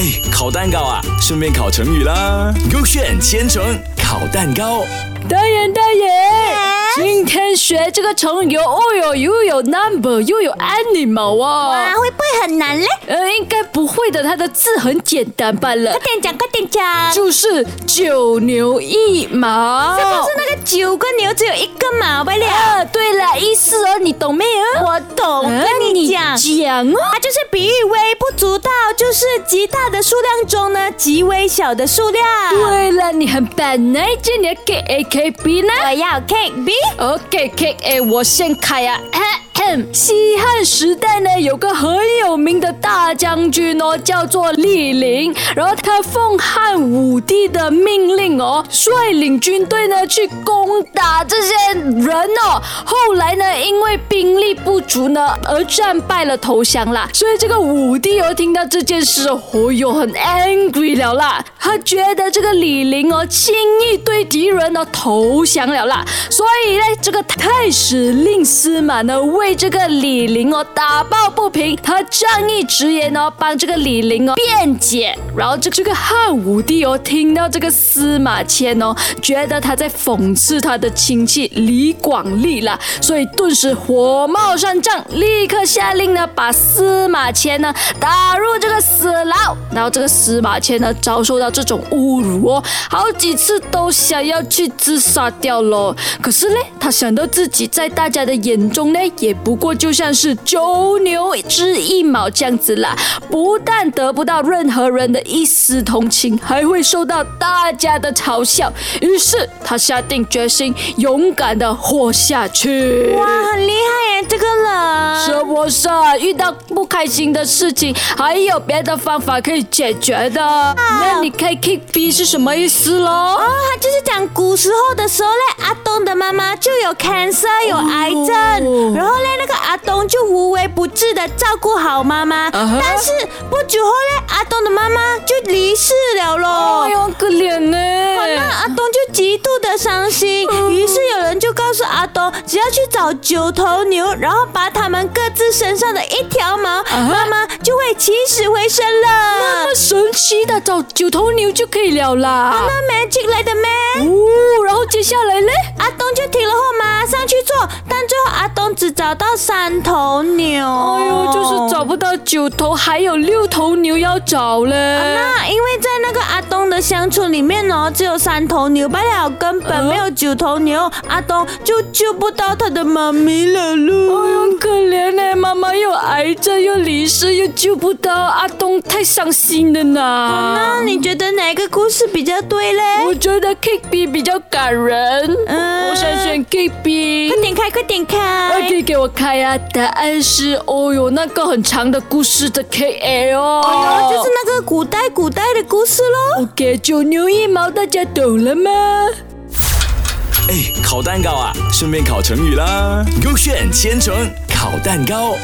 哎，烤蛋糕啊，顺便烤成语啦。勾选千层烤蛋糕。导演，导演，今天学这个成语哦哟，又有 number 又有 animal 啊，哇，会不会很难嘞？呃，应该不会的，它的字很简单罢了快，点讲，快点讲。就是九牛一毛。是不是那个九个牛只有一个毛罢了？啊，对了，意思哦，你懂没有？我懂，啊跟你讲。讲哦。它就是比喻微不足道，就是极大的数量中呢极微小的数量。对了，你很棒，那今年 K A K B 呢我要 K B。？OK K A，我先开啊。西汉时代呢，有个很有名的大将军哦，叫做李陵。然后他奉汉武帝的命令哦，率领军队呢去攻打这些人哦。后来呢，因为兵力不足呢，而战败了，投降啦。所以这个武帝哦，听到这件事哦，哦哟，很 angry 了啦。他觉得这个李陵哦，轻易对敌人呢投降了啦。所以呢，这个太史令司马呢，为这个李陵哦打抱不平，他仗义直言哦，帮这个李陵哦辩解。然后这这个汉武帝哦，听到这个司马迁哦，觉得他在讽刺他的亲戚李广利啦，所以顿时火冒三丈，立刻下令呢，把司马迁呢打入这个死牢。然后这个司马迁呢，遭受到这种侮辱哦，好几次都想要去自杀掉咯。可是呢，他想到自己在大家的眼中呢，也不过就像是九牛之一毛这样子啦，不但得不到任何人的一丝同情，还会受到大家的嘲笑。于是他下定决心，勇敢的活下去。哇，很厉害，不是遇到不开心的事情，还有别的方法可以解决的？那你开 K B 是什么意思咯？哦，他就是讲古时候的时候嘞，阿东的妈妈就有 cancer 有癌症，哦然后嘞那个阿东就无微不至的照顾好妈妈，哈但是不久后嘞，阿东的妈妈就离世了咯。哎呦，可怜呢。那阿东就极度的伤心，只要去找九头牛，然后拔他们各自身上的一条毛，妈妈就会起死回生了。那么神奇的，找九头牛就可以了啦。那 magic 来的咩？哦，然后接下来呢？阿东就听了后马上去做，但最后阿东只找到三头牛。哎呦，就是找不到九头，还有六头牛要找嘞。那因为在那个阿东的乡村里面哦，只有三头牛罢了，根本没有九头牛，阿东就救不到他的妈咪了哎。呦，可怜又癌症又离世又救不到，阿东太伤心了呢。那你觉得哪个故事比较对嘞？我觉得 K B 比较感人，嗯我想选 K B 快。点开，快点开。OK，给我开啊！答案是，哦哟，那个很长的故事的 K L 哦，哦，就是那个古代古代的故事喽。OK，九牛一毛，大家懂了吗？哎，烤蛋糕啊，顺便烤成语啦。勾选千层烤蛋糕。